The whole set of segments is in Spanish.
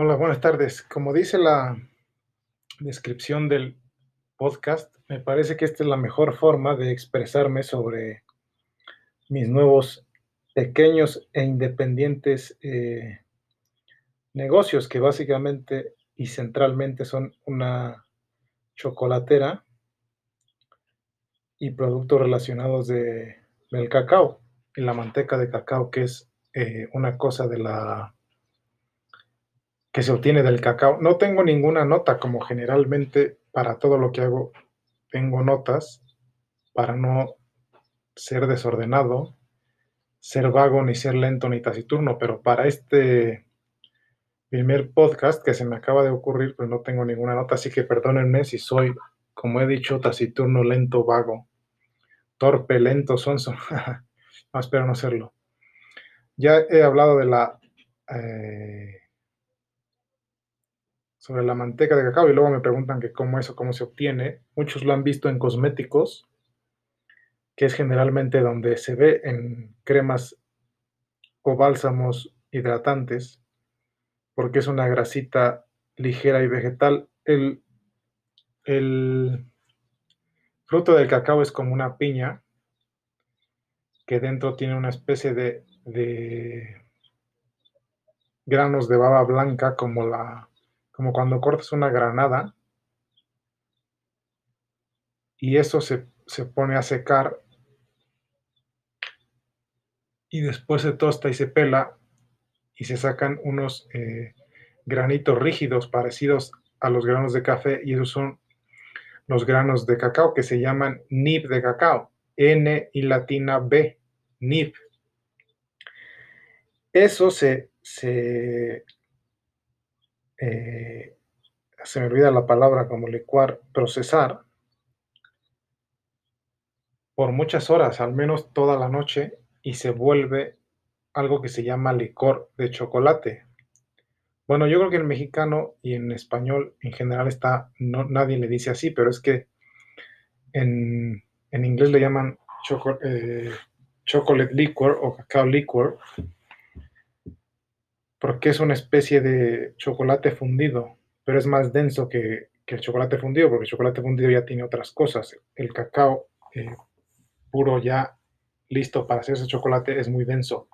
Hola, buenas tardes. Como dice la descripción del podcast, me parece que esta es la mejor forma de expresarme sobre mis nuevos pequeños e independientes eh, negocios que básicamente y centralmente son una chocolatera y productos relacionados de, del cacao y la manteca de cacao, que es eh, una cosa de la que se obtiene del cacao. No tengo ninguna nota, como generalmente para todo lo que hago tengo notas para no ser desordenado, ser vago, ni ser lento, ni taciturno, pero para este primer podcast que se me acaba de ocurrir, pues no tengo ninguna nota, así que perdónenme si soy, como he dicho, taciturno, lento, vago, torpe, lento, sonso. no, espero no serlo. Ya he hablado de la... Eh, sobre la manteca de cacao y luego me preguntan que cómo eso, cómo se obtiene. Muchos lo han visto en cosméticos, que es generalmente donde se ve en cremas o bálsamos hidratantes, porque es una grasita ligera y vegetal. El, el fruto del cacao es como una piña que dentro tiene una especie de, de granos de baba blanca como la como cuando cortas una granada y eso se, pone a secar y después se tosta y se pela y se sacan unos eh, granitos rígidos parecidos a los granos de café y esos son los granos de cacao que se llaman nib de cacao, N y latina B, nib. Eso se, se eh, se me olvida la palabra como licuar, procesar, por muchas horas, al menos toda la noche, y se vuelve algo que se llama licor de chocolate. Bueno, yo creo que en mexicano y en español en general está, no, nadie le dice así, pero es que en, inglés le llaman eh, chocolate liquor o cacao liquor, porque es una especie de chocolate fundido, pero es más denso que, el chocolate fundido, porque el chocolate fundido ya tiene otras cosas. El cacao eh, puro ya listo para hacer ese chocolate es muy denso.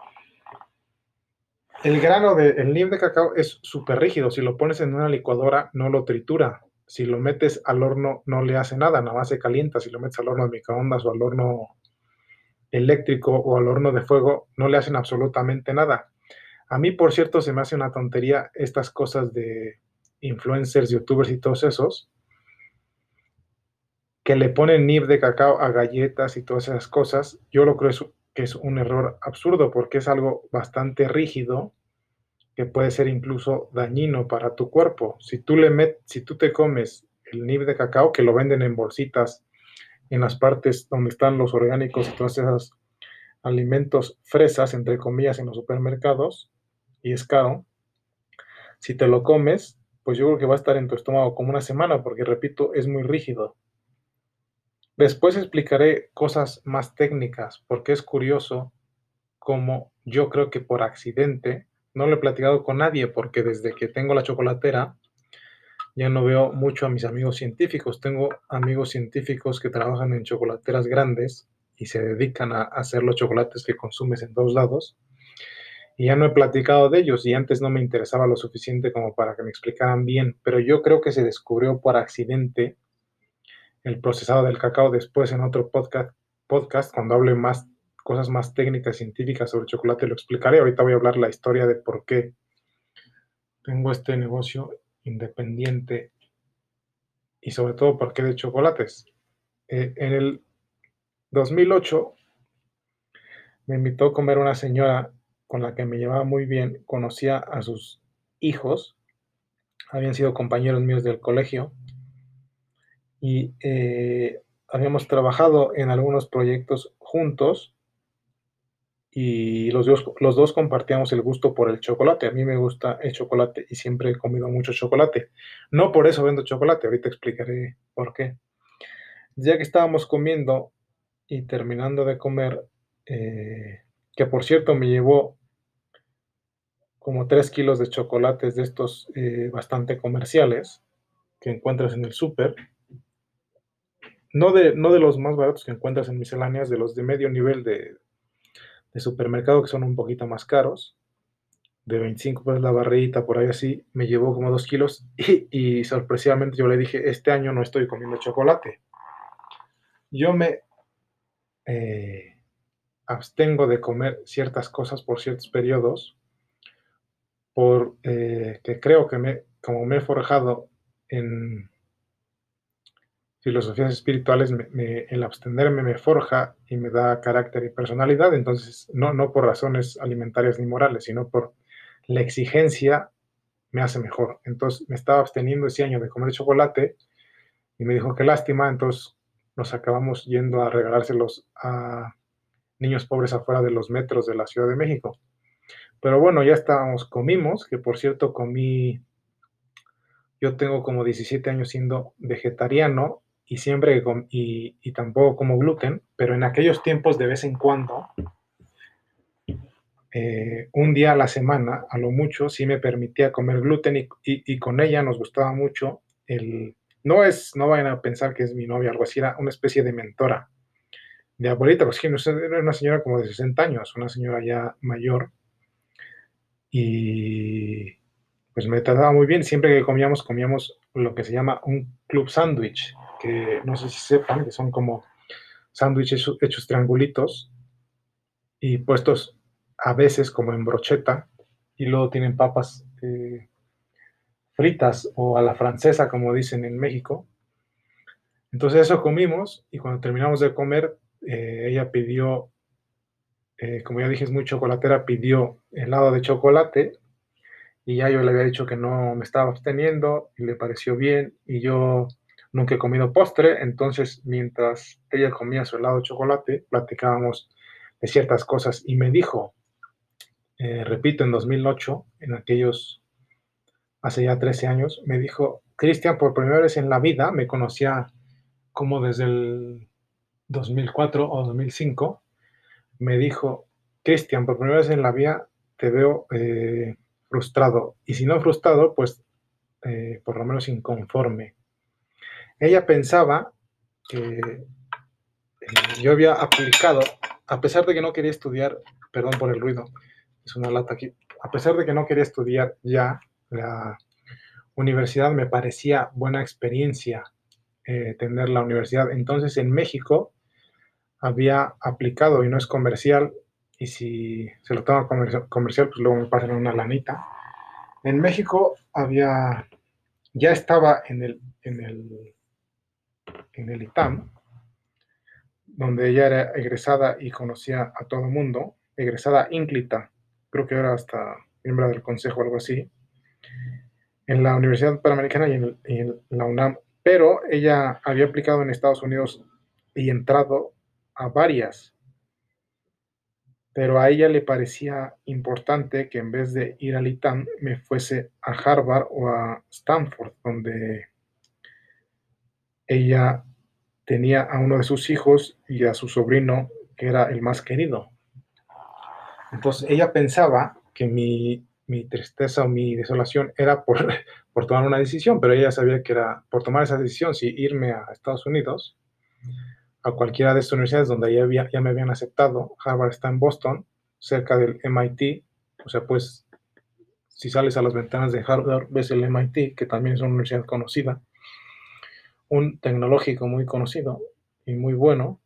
El grano del de, de cacao es súper rígido. Si lo pones en una licuadora, no lo tritura. Si lo metes al horno, no le hace nada, nada más se calienta. Si lo metes al horno de microondas o al horno eléctrico o al horno de fuego, no le hacen absolutamente nada. A mí, por cierto, se me hace una tontería estas cosas de influencers, youtubers y todos esos, que le ponen nib de cacao a galletas y todas esas cosas. Yo lo creo que es un error absurdo porque es algo bastante rígido que puede ser incluso dañino para tu cuerpo. Si tú, le met, si tú te comes el nib de cacao, que lo venden en bolsitas en las partes donde están los orgánicos y todos esos alimentos fresas, entre comillas, en los supermercados, y es caro, si te lo comes, pues yo creo que va a estar en tu estómago como una semana, porque repito, es muy rígido. Después explicaré cosas más técnicas, porque es curioso como yo creo que por accidente, no lo he platicado con nadie, porque desde que tengo la chocolatera, ya no veo mucho a mis amigos científicos. Tengo amigos científicos que trabajan en chocolateras grandes y se dedican a hacer los chocolates que consumes en dos lados y ya no he platicado de ellos y antes no me interesaba lo suficiente como para que me explicaran bien, pero yo creo que se descubrió por accidente el procesado del cacao después en otro podcast, podcast cuando hable más cosas más técnicas, científicas sobre chocolate, lo explicaré. Ahorita voy a hablar la historia de por qué tengo este negocio independiente y sobre todo por qué de chocolates. Eh, en el 2008 me invitó a comer una señora con la que me llevaba muy bien, conocía a sus hijos, habían sido compañeros míos del colegio y eh, habíamos trabajado en algunos proyectos juntos y los dos, los dos compartíamos el gusto por el chocolate. A mí me gusta el chocolate y siempre he comido mucho chocolate. No por eso vendo chocolate, ahorita explicaré por qué. Ya que estábamos comiendo y terminando de comer, eh, que por cierto me llevó como 3 kilos de chocolates de estos eh, bastante comerciales que encuentras en el súper. No de, no de los más baratos que encuentras en misceláneas, de los de medio nivel de, de supermercado que son un poquito más caros. De 25 pesos la barrita, por ahí así, me llevó como 2 kilos y, sorpresivamente yo le dije, este año no estoy comiendo chocolate. Yo me eh, abstengo de comer ciertas cosas por ciertos periodos, por eh, que creo que me, como me he forjado en filosofías espirituales, el abstenerme me forja y me da carácter y personalidad, entonces no, no por razones alimentarias ni morales, sino por la exigencia me hace mejor. Entonces me estaba absteniendo ese año de comer chocolate y me dijo que lástima, entonces nos acabamos yendo a regalárselos a niños pobres afuera de los metros de la Ciudad de México. Pero bueno, ya estábamos, comimos, que por cierto comí, yo tengo como 17 años siendo vegetariano y siempre, y, y tampoco como gluten, pero en aquellos tiempos de vez en cuando, eh, un día a la semana, a lo mucho, sí me permitía comer gluten y, y, con ella nos gustaba mucho el... No es, no vayan a pensar que es mi novia, algo así, era una especie de mentora, de abuelita, pues que era una señora como de 60 años, una señora ya mayor, y pues me trataba muy bien, siempre que comíamos, comíamos lo que se llama un club sándwich, que no sé si sepan, que son como sándwiches hechos triangulitos y puestos a veces como en brocheta y luego tienen papas eh, fritas o a la francesa, como dicen en México. Entonces eso comimos y cuando terminamos de comer, eh, ella pidió, eh, como ya dije, es muy chocolatera, pidió helado de chocolate y ya yo le había dicho que no me estaba absteniendo y le pareció bien y yo nunca he comido postre, entonces mientras ella comía su helado de chocolate, platicábamos de ciertas cosas y me dijo, eh, repito, en 2008, en aquellos, hace ya 13 años, me dijo, Cristian, por primera vez en la vida, me conocía como desde el 2004 o 2005, me dijo, Cristian, por primera vez en la vida te veo eh, frustrado, y si no frustrado, pues eh, por lo menos inconforme. Ella pensaba que yo había aplicado, a pesar de que no quería estudiar, perdón por el ruido, es una lata aquí. A pesar de que no quería estudiar ya, la universidad me parecía buena experiencia eh, tener la universidad. Entonces en México había aplicado y no es comercial, y si se lo toma comercial, pues luego me pasan una lanita. En México había, ya estaba en el, en el, en el ITAM, donde ella era egresada y conocía a todo el mundo, egresada ínclita creo que era hasta miembro del consejo o algo así, en la Universidad Panamericana y en, la UNAM, pero ella había aplicado en Estados Unidos y entrado a varias, pero a ella le parecía importante que en vez de ir al ITAM me fuese a Harvard o a Stanford, donde ella tenía a uno de sus hijos y a su sobrino, que era el más querido. Entonces ella pensaba que mi, tristeza o mi desolación era por, por tomar una decisión, pero ella sabía que era por tomar esa decisión, si irme a Estados Unidos, a cualquiera de estas universidades donde ya, había, ya me habían aceptado, Harvard está en Boston, cerca del MIT, o sea, pues si sales a las ventanas de Harvard ves el MIT, que también es una universidad conocida, un tecnológico muy conocido y muy bueno.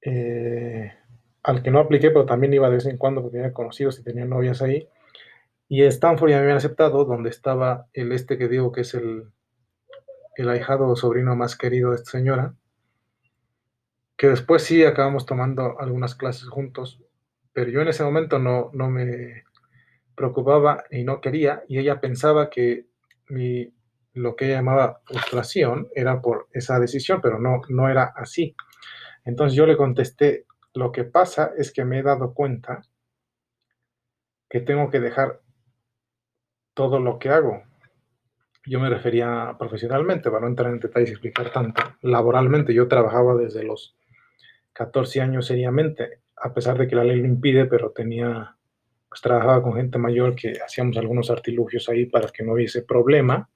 Eh, al que no apliqué, pero también iba de vez en cuando porque tenía conocidos y tenía novias ahí. Y Stanford ya me habían aceptado, donde estaba el este que digo que es el, el ahijado o sobrino más querido de esta señora, que después sí acabamos tomando algunas clases juntos, pero yo en ese momento no, no me preocupaba y no quería, y ella pensaba que mi, lo que ella llamaba frustración era por esa decisión, pero no, no era así. Entonces yo le contesté, lo que pasa es que me he dado cuenta que tengo que dejar todo lo que hago. Yo me refería profesionalmente, para no entrar en detalles y explicar tanto. Laboralmente, yo trabajaba desde los 14 años seriamente, a pesar de que la ley lo impide, pero tenía pues trabajaba con gente mayor que hacíamos algunos artilugios ahí para que no hubiese problema.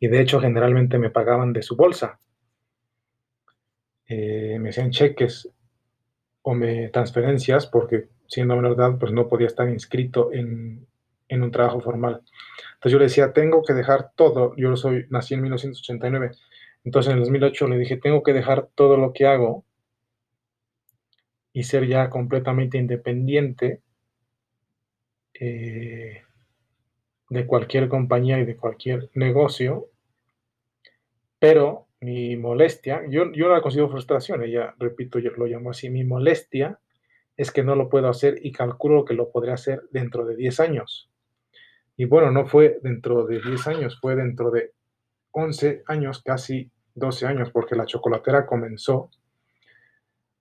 Y de hecho, generalmente me pagaban de su bolsa. Eh, me hacían cheques o me transferencias porque siendo menor de edad, pues no podía estar inscrito en, en un trabajo formal. Entonces yo le decía, tengo que dejar todo. Yo soy, nací en 1989. Entonces en el 2008 le dije, tengo que dejar todo lo que hago y ser ya completamente independiente eh, de cualquier compañía y de cualquier negocio. Pero mi molestia, yo, yo la considero frustración, ella, repito, yo lo llamo así, mi molestia es que no lo puedo hacer y calculo que lo podré hacer dentro de 10 años. Y bueno, no fue dentro de 10 años, fue dentro de 11 años, casi 12 años, porque la chocolatera comenzó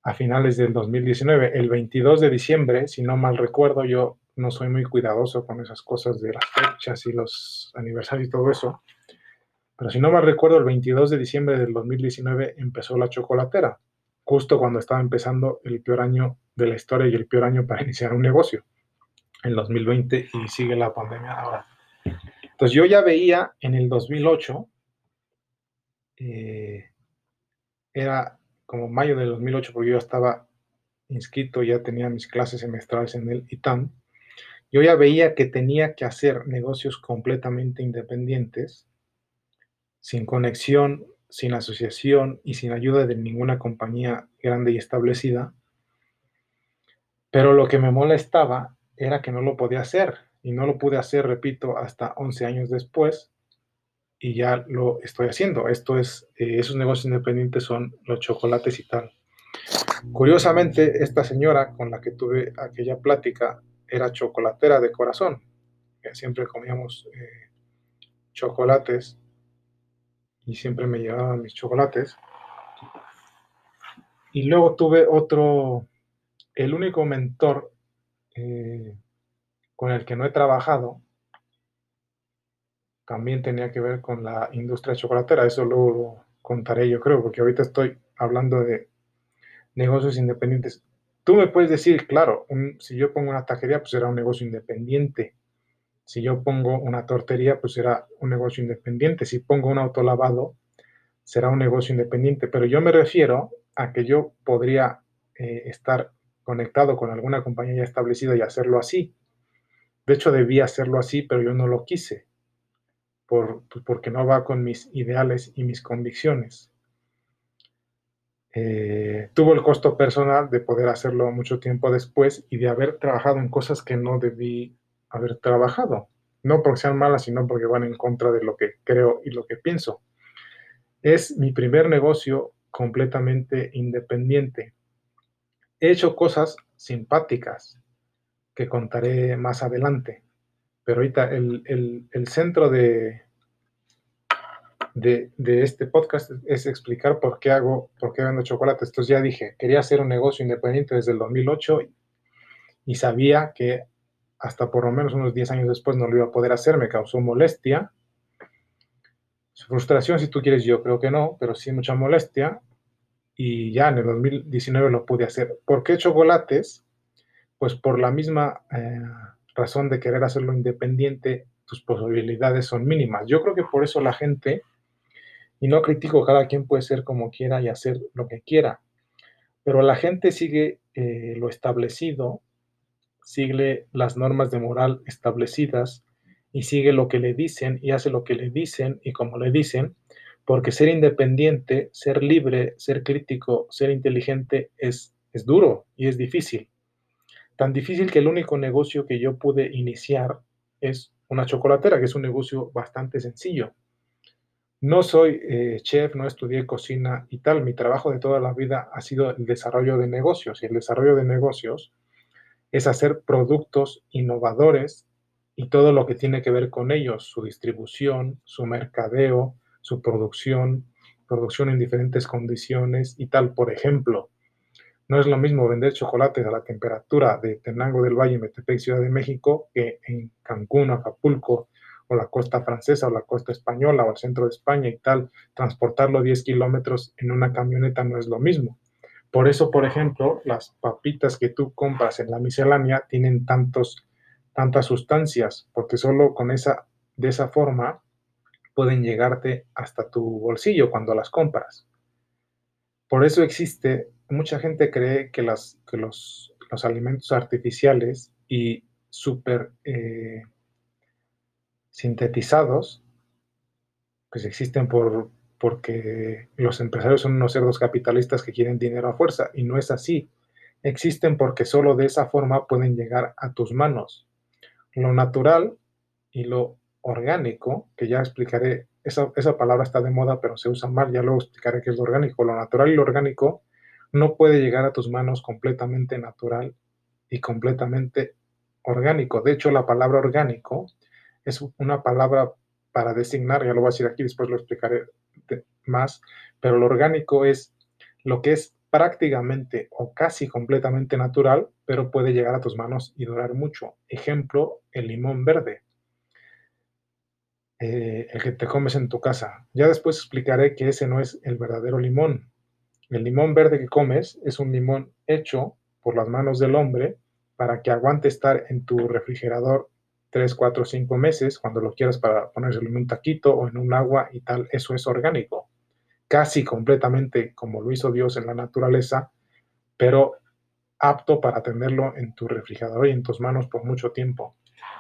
a finales del 2019. El 22 de diciembre, si no mal recuerdo, yo no soy muy cuidadoso con esas cosas de las fechas y los aniversarios y todo eso. Pero si no mal recuerdo, el 22 de diciembre del 2019 empezó la chocolatera, justo cuando estaba empezando el peor año de la historia y el peor año para iniciar un negocio en 2020 y sigue la pandemia ahora. Entonces yo ya veía en el 2008, eh, era como mayo del 2008, porque yo estaba inscrito, ya tenía mis clases semestrales en el ITAM, yo ya veía que tenía que hacer negocios completamente independientes, sin conexión, sin asociación y sin ayuda de ninguna compañía grande y establecida. Pero lo que me molestaba era que no lo podía hacer y no lo pude hacer, repito, hasta 11 años después y ya lo estoy haciendo. Esto es, eh, esos negocios independientes son los chocolates y tal. Curiosamente, esta señora con la que tuve aquella plática era chocolatera de corazón. Siempre comíamos eh, chocolates y siempre me llevaban mis chocolates. Y luego tuve otro, el único mentor eh, con el que no he trabajado también tenía que ver con la industria chocolatera. Eso luego lo contaré yo creo, porque ahorita estoy hablando de negocios independientes. Tú me puedes decir, claro, si yo pongo una taquería, pues será un negocio independiente. Si yo pongo una tortería, pues será un negocio independiente. Si pongo un autolavado, será un negocio independiente. Pero yo me refiero a que yo podría eh, estar conectado con alguna compañía ya establecida y hacerlo así. De hecho, debía hacerlo así, pero yo no lo quise, por, pues, porque no va con mis ideales y mis convicciones. Eh, tuvo el costo personal de poder hacerlo mucho tiempo después y de haber trabajado en cosas que no debí haber trabajado. No porque sean malas, sino porque van en contra de lo que creo y lo que pienso. Es mi primer negocio completamente independiente he hecho cosas simpáticas que contaré más adelante, pero ahorita el, centro de, de, este podcast es explicar por qué hago, por qué vendo chocolate. Entonces ya dije, quería hacer un negocio independiente desde el 2008 y sabía que hasta por lo menos unos 10 años después no lo iba a poder hacer, me causó molestia. Frustración, si tú quieres, yo creo que no, pero sí mucha molestia y ya en el 2019 lo pude hacer. ¿Por qué chocolates? Pues por la misma eh, razón de querer hacerlo independiente, tus posibilidades son mínimas. Yo creo que por eso la gente, y no critico, cada quien puede ser como quiera y hacer lo que quiera, pero la gente sigue eh, lo establecido, sigue las normas de moral establecidas y sigue lo que le dicen y hace lo que le dicen y como le dicen, porque ser independiente, ser libre, ser crítico, ser inteligente es, es duro y es difícil. Tan difícil que el único negocio que yo pude iniciar es una chocolatera, que es un negocio bastante sencillo. No soy eh, chef, no estudié cocina y tal. Mi trabajo de toda la vida ha sido el desarrollo de negocios. Y el desarrollo de negocios es hacer productos innovadores y todo lo que tiene que ver con ellos, su distribución, su mercadeo, su producción, producción en diferentes condiciones y tal. Por ejemplo, no es lo mismo vender chocolates a la temperatura de Tenango del Valle, Metepec, Ciudad de México, que en Cancún, Acapulco, o la costa francesa, o la costa española, o el centro de España y tal. Transportarlo 10 kilómetros en una camioneta no es lo mismo. Por eso, por ejemplo, las papitas que tú compras en la miscelánea tienen tantos tantas sustancias, porque solo con esa, de esa forma pueden llegarte hasta tu bolsillo cuando las compras. Por eso existe, mucha gente cree que, los alimentos artificiales y súper eh, sintetizados, pues existen por, porque los empresarios son unos cerdos capitalistas que quieren dinero a fuerza, y no es así. Existen porque solo de esa forma pueden llegar a tus manos. Lo natural y lo orgánico, que ya explicaré, esa, esa palabra está de moda, pero se usa mal, ya luego explicaré qué es lo orgánico. Lo natural y lo orgánico no puede llegar a tus manos completamente natural y completamente orgánico. De hecho, la palabra orgánico es una palabra para designar, ya lo voy a decir aquí, después lo explicaré más, pero lo orgánico es lo que es prácticamente o casi completamente natural, pero puede llegar a tus manos y durar mucho. Ejemplo, el limón verde, eh, el que te comes en tu casa. Ya después explicaré que ese no es el verdadero limón. El limón verde que comes es un limón hecho por las manos del hombre para que aguante estar en tu refrigerador 3, 4, 5 meses cuando lo quieras para ponérselo en un taquito o en un agua y tal. Eso es orgánico. Casi completamente como lo hizo Dios en la naturaleza, pero apto para tenerlo en tu refrigerador y en tus manos por mucho tiempo.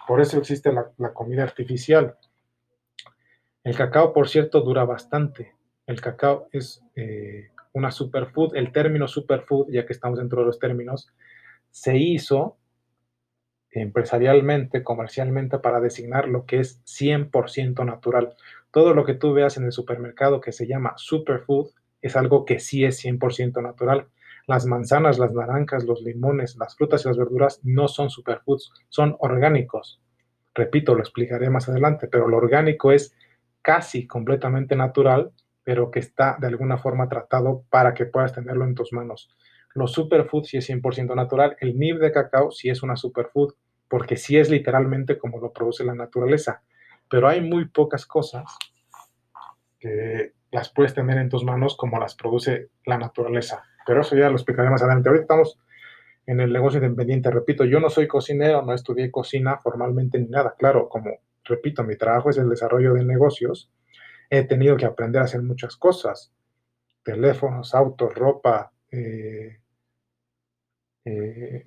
Por eso existe la, comida artificial. El cacao, por cierto, dura bastante. El cacao es eh, una superfood. El término superfood, ya que estamos dentro de los términos, se hizo empresarialmente, comercialmente, para designar lo que es 100% natural. Todo lo que tú veas en el supermercado que se llama superfood es algo que sí es 100% natural. Las manzanas, las naranjas, los limones, las frutas y las verduras no son superfoods, son orgánicos. Repito, lo explicaré más adelante, pero lo orgánico es casi completamente natural, pero que está de alguna forma tratado para que puedas tenerlo en tus manos. Los superfoods sí es 100% natural. El nib de cacao sí es una superfood, porque sí es literalmente como lo produce la naturaleza. Pero hay muy pocas cosas que las puedes tener en tus manos como las produce la naturaleza. Pero eso ya lo explicaré más adelante. Ahorita estamos en el negocio independiente. Repito, yo no soy cocinero, no estudié cocina formalmente ni nada. Claro, como repito, mi trabajo es el desarrollo de negocios. He tenido que aprender a hacer muchas cosas. Teléfonos, autos, ropa, eh, eh,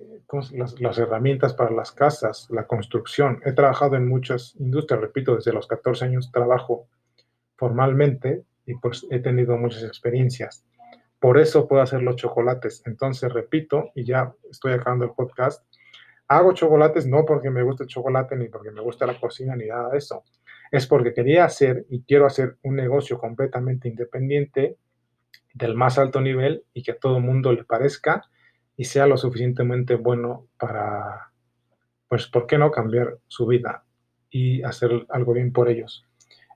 las, herramientas para las casas, la construcción. He trabajado en muchas industrias, repito, desde los 14 años trabajo formalmente y pues he tenido muchas experiencias. Por eso puedo hacer los chocolates. Entonces, repito, y ya estoy acabando el podcast, hago chocolates no porque me guste el chocolate ni porque me gusta la cocina ni nada de eso. Es porque quería hacer y quiero hacer un negocio completamente independiente del más alto nivel y que a todo el mundo le parezca y sea lo suficientemente bueno para, pues, ¿por qué no cambiar su vida y hacer algo bien por ellos?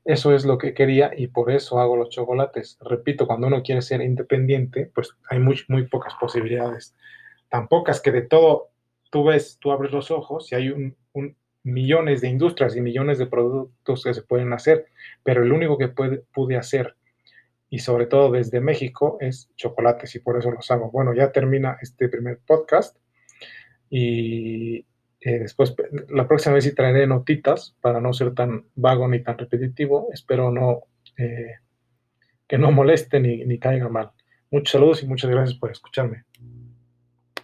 Eso es lo que quería y por eso hago los chocolates. Repito, cuando uno quiere ser independiente, pues hay muy, muy pocas posibilidades. Tan pocas que de todo tú ves, tú abres los ojos y hay un, millones de industrias y millones de productos que se pueden hacer, pero el único que puede, pude hacer y sobre todo desde México es chocolates y por eso los hago. Bueno, ya termina este primer podcast y eh, después la próxima vez sí traeré notitas para no ser tan vago ni tan repetitivo. Espero no eh, que no moleste ni, ni caiga mal. Muchos saludos y muchas gracias por escucharme.